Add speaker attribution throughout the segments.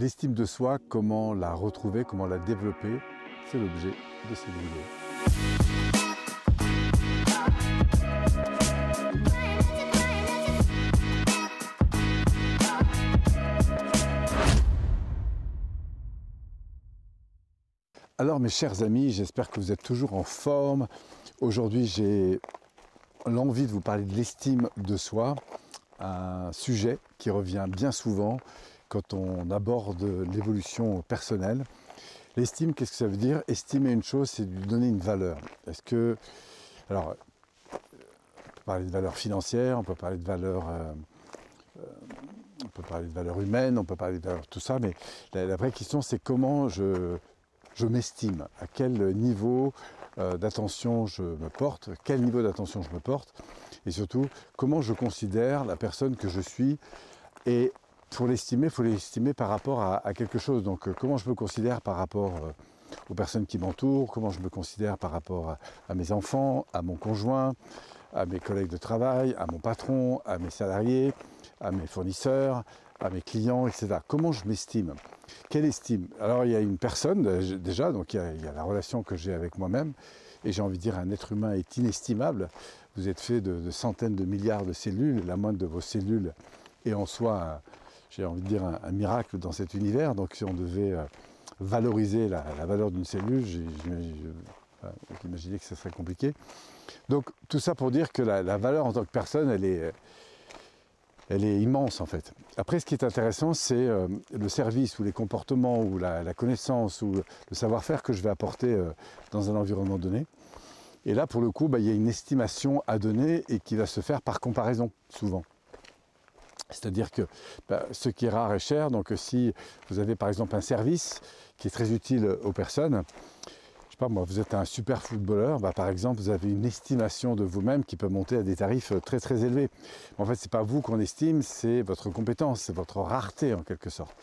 Speaker 1: L'estime de soi, comment la retrouver, comment la développer, c'est l'objet de cette vidéo. Alors mes chers amis, j'espère que vous êtes toujours en forme. Aujourd'hui j'ai l'envie de vous parler de l'estime de soi, un sujet qui revient bien souvent quand on aborde l'évolution personnelle. L'estime, qu'est-ce que ça veut dire? Estimer une chose, c'est lui donner une valeur. Est-ce que. Alors, on peut parler de valeur financière, on peut parler de valeur. Euh, euh, on peut parler de valeur humaine, on peut parler de valeur tout ça, mais la, vraie question c'est comment je, m'estime, à quel niveau euh, d'attention je me porte, quel niveau d'attention je me porte, et surtout comment je considère la personne que je suis? Et pour l'estimer, il faut l'estimer par rapport à, quelque chose. Donc euh, comment je me considère par rapport euh, aux personnes qui m'entourent, comment je me considère par rapport à, mes enfants, à mon conjoint, à mes collègues de travail, à mon patron, à mes salariés, à mes fournisseurs, à mes clients, etc. Comment je m'estime? Quelle estime? Alors il y a une personne déjà, donc il y a, la relation que j'ai avec moi-même, et j'ai envie de dire un être humain est inestimable. Vous êtes fait de, centaines de milliards de cellules, la moindre de vos cellules est en soi, j'ai envie de dire, un, miracle dans cet univers. Donc si on devait euh, valoriser la, valeur d'une cellule, j'imaginais que ce serait compliqué. Donc tout ça pour dire que la, valeur en tant que personne, elle est elle est immense en fait. Après, ce qui est intéressant, c'est euh, le service ou les comportements ou la, connaissance ou le savoir-faire que je vais apporter euh, dans un environnement donné. Et là, pour le coup, bah, il y a une estimation à donner et qui va se faire par comparaison, souvent. C'est-à-dire que bah, ce qui est rare est cher, donc si vous avez par exemple un service qui est très utile aux personnes, pas moi, vous êtes un super footballeur, bah, par exemple, vous avez une estimation de vous-même qui peut monter à des tarifs euh, très très élevés. En fait, ce n'est pas vous qu'on estime, c'est votre compétence, c'est votre rareté en quelque sorte.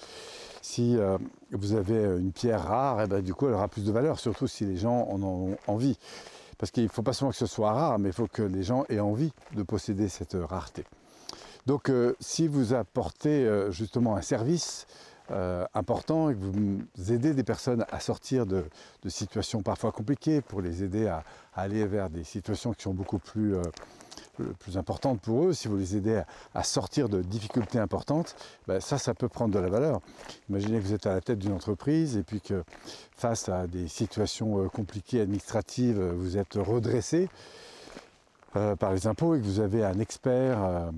Speaker 1: Si euh, vous avez une pierre rare, eh ben, du coup, elle aura plus de valeur, surtout si les gens en ont envie. Parce qu'il ne faut pas seulement que ce soit rare, mais il faut que les gens aient envie de posséder cette rareté. Donc, euh, si vous apportez justement un service, euh, important et que vous aidez des personnes à sortir de, situations parfois compliquées pour les aider à, aller vers des situations qui sont beaucoup plus, euh, plus importantes pour eux, si vous les aidez à, sortir de difficultés importantes, ben ça, ça peut prendre de la valeur. Imaginez que vous êtes à la tête d'une entreprise et puis que face à des situations euh, compliquées administratives, vous êtes redressé par les impôts et que vous avez un expert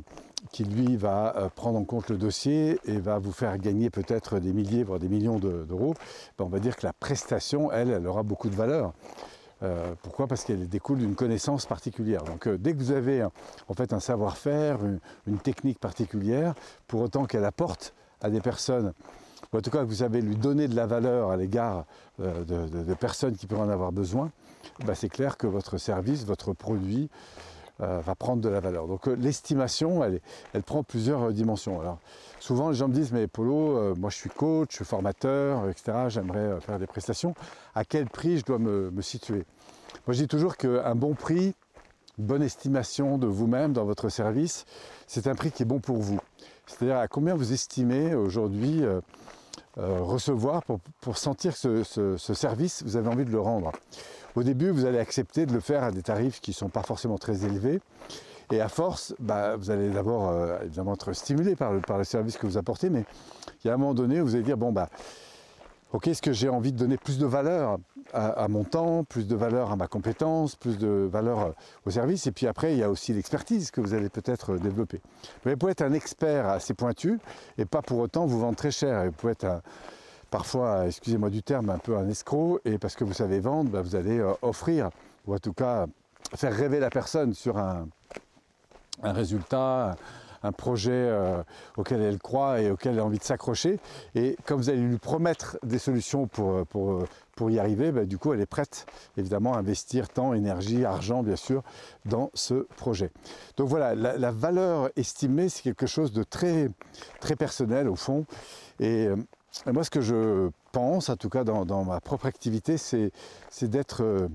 Speaker 1: qui lui va euh, prendre en compte le dossier et va vous faire gagner peut-être des milliers, voire des millions d'euros, ben, on va dire que la prestation, elle, elle aura beaucoup de valeur. Euh, pourquoi? Parce qu'elle découle d'une connaissance particulière. Donc euh, dès que vous avez en fait un savoir-faire, une, technique particulière, pour autant qu'elle apporte à des personnes, ou en tout cas que vous savez lui donner de la valeur à l'égard de, personnes qui peuvent en avoir besoin, ben, c'est clair que votre service, votre produit, euh, va prendre de la valeur. Donc euh, l'estimation, elle, elle, prend plusieurs euh, dimensions. Alors souvent les gens me disent mais Polo, moi je suis coach, je suis formateur, etc. J'aimerais faire des prestations. À quel prix je dois me, situer? Moi je dis toujours qu'un bon prix, bonne estimation de vous-même dans votre service, c'est un prix qui est bon pour vous. C'est-à-dire à combien vous estimez aujourd'hui recevoir pour, sentir ce, ce service, vous avez envie de le rendre. Au début, vous allez accepter de le faire à des tarifs qui ne sont pas forcément très élevés. Et à force, bah, vous allez d'abord euh, évidemment être stimulé par le, par le service que vous apportez, mais il y a un moment donné où vous allez dire, bon, bah, ok, est-ce que j'ai envie de donner plus de valeur à, mon temps, plus de valeur à ma compétence, plus de valeur euh, au service Et puis après, il y a aussi l'expertise que vous allez peut-être euh, développer. Vous pouvez être un expert assez pointu et pas pour autant vous vendre très cher. Vous pouvez être un, parfois, excusez-moi du terme, un peu un escroc, et parce que vous savez vendre, bah, vous allez euh, offrir, ou en tout cas faire rêver la personne sur un, résultat, un projet euh, auquel elle croit et auquel elle a envie de s'accrocher. Et comme vous allez lui promettre des solutions pour, pour, pour y arriver, bah, du coup, elle est prête, évidemment, à investir temps, énergie, argent, bien sûr, dans ce projet. Donc voilà, la, valeur estimée, c'est quelque chose de très, très personnel, au fond. Et euh, moi, ce que je pense, en tout cas dans, ma propre activité, c'est d'être euh,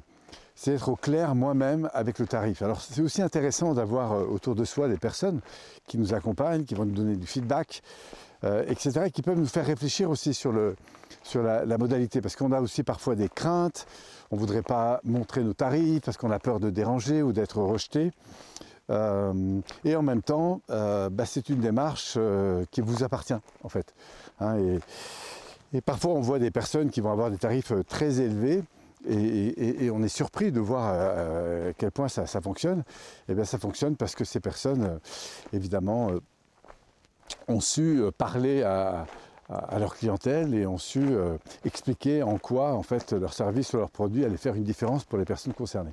Speaker 1: c'est au clair moi-même avec le tarif. Alors c'est aussi intéressant d'avoir euh, autour de soi des personnes qui nous accompagnent, qui vont nous donner du feedback, euh, etc., qui peuvent nous faire réfléchir aussi sur, le, sur la, modalité, parce qu'on a aussi parfois des craintes, on ne voudrait pas montrer nos tarifs parce qu'on a peur de déranger ou d'être rejeté. Euh, et en même temps, bah, c'est une démarche qui vous appartient en fait. Hein, et, et, parfois on voit des personnes qui vont avoir des tarifs très élevés et, on est surpris de voir à quel point ça, fonctionne. Et eh bien ça fonctionne parce que ces personnes, évidemment, ont su euh, parler à, leur clientèle et ont su euh, expliquer en quoi en fait leur service ou leur produit allait faire une différence pour les personnes concernées.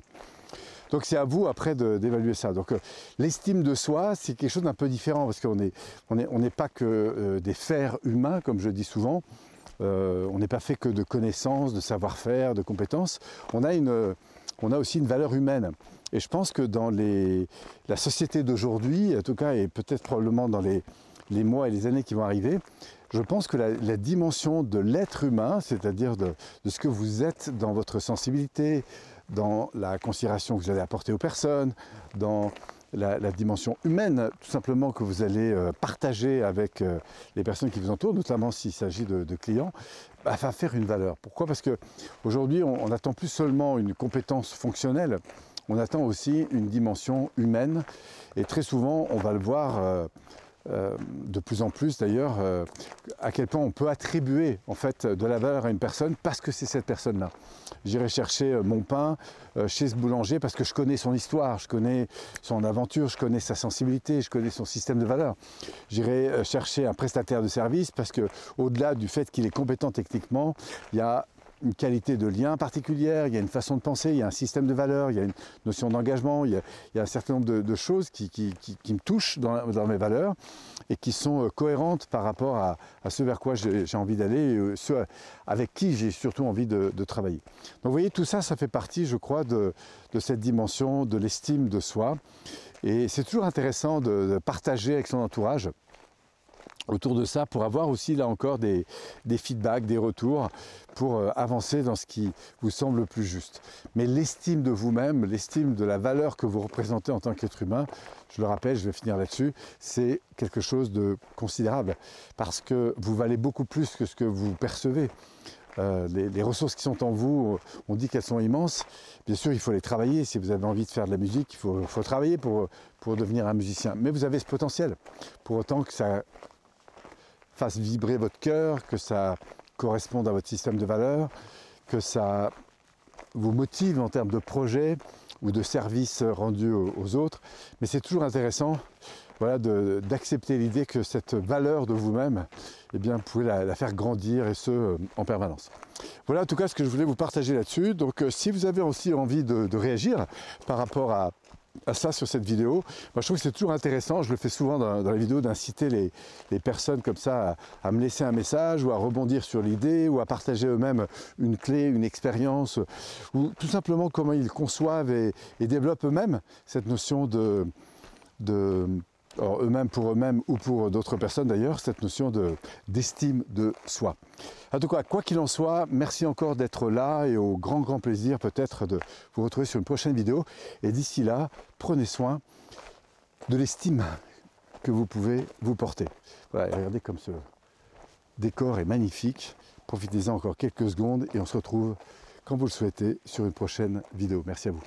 Speaker 1: Donc c'est à vous après d'évaluer ça. Donc euh, l'estime de soi, c'est quelque chose d'un peu différent parce qu'on n'est pas que des fers humains, comme je dis souvent. On n'est pas fait que de connaissances, de savoir-faire, de compétences. On a, une, on a aussi une valeur humaine. Et je pense que dans les, la société d'aujourd'hui, en tout cas, et peut-être probablement dans les, les mois et les années qui vont arriver, je pense que la, dimension de l'être humain, c'est-à-dire de, ce que vous êtes dans votre sensibilité, dans la considération que vous allez apporter aux personnes, dans la, dimension humaine, tout simplement que vous allez euh, partager avec euh, les personnes qui vous entourent, notamment s'il s'agit de, clients, bah, va faire une valeur. Pourquoi? Parce qu'aujourd'hui, on n'attend plus seulement une compétence fonctionnelle, on attend aussi une dimension humaine. Et très souvent, on va le voir. Euh, de plus en plus d'ailleurs, euh, à quel point on peut attribuer en fait de la valeur à une personne parce que c'est cette personne-là. J'irai chercher euh, mon pain chez ce boulanger parce que je connais son histoire, je connais son aventure, je connais sa sensibilité, je connais son système de valeur. J'irai chercher un prestataire de service parce que au-delà du fait qu'il est compétent techniquement, il y a une qualité de lien particulière, il y a une façon de penser, il y a un système de valeurs, il y a une notion d'engagement, il, y a un certain nombre de, choses qui, me touchent dans, mes valeurs et qui sont euh, cohérentes par rapport à, ce vers quoi j'ai envie d'aller et euh, ce avec qui j'ai surtout envie de, travailler. Donc vous voyez, tout ça, ça fait partie, je crois, de, cette dimension de l'estime de soi. Et c'est toujours intéressant de partager avec son entourage autour de ça pour avoir aussi là encore des, feedbacks, des retours pour euh, avancer dans ce qui vous semble le plus juste. Mais l'estime de vous-même, l'estime de la valeur que vous représentez en tant qu'être humain, je le rappelle, je vais finir là-dessus, c'est quelque chose de considérable parce que vous valez beaucoup plus que ce que vous percevez. Euh, les, ressources qui sont en vous, on dit qu'elles sont immenses. Bien sûr, il faut les travailler. Si vous avez envie de faire de la musique, il faut, faut travailler pour, pour devenir un musicien. Mais vous avez ce potentiel. Pour autant que ça fasse vibrer votre cœur, que ça corresponde à votre système de valeurs, que ça vous motive en termes de projet ou de services rendus aux, autres. Mais c'est toujours intéressant voilà, d'accepter l'idée que cette valeur de vous-même, eh bien, vous pouvez la, faire grandir et ce, en permanence. Voilà en tout cas ce que je voulais vous partager là-dessus. Donc euh, si vous avez aussi envie de réagir par rapport à, à ça sur cette vidéo. Moi, je trouve que c'est toujours intéressant, je le fais souvent dans, la vidéo, d'inciter les, personnes comme ça à, me laisser un message ou à rebondir sur l'idée ou à partager eux-mêmes une clé, une expérience ou tout simplement comment ils conçoivent et, développent eux-mêmes cette notion de, de eux-mêmes pour eux-mêmes ou pour d'autres personnes d'ailleurs, cette notion d'estime de, soi. En tout cas, quoi qu'il en soit, merci encore d'être là et au grand grand plaisir peut-être de vous retrouver sur une prochaine vidéo. Et d'ici là, prenez soin de l'estime que vous pouvez vous porter. Voilà, regardez comme ce décor est magnifique. Profitez-en encore quelques secondes et on se retrouve quand vous le souhaitez sur une prochaine vidéo. Merci à vous.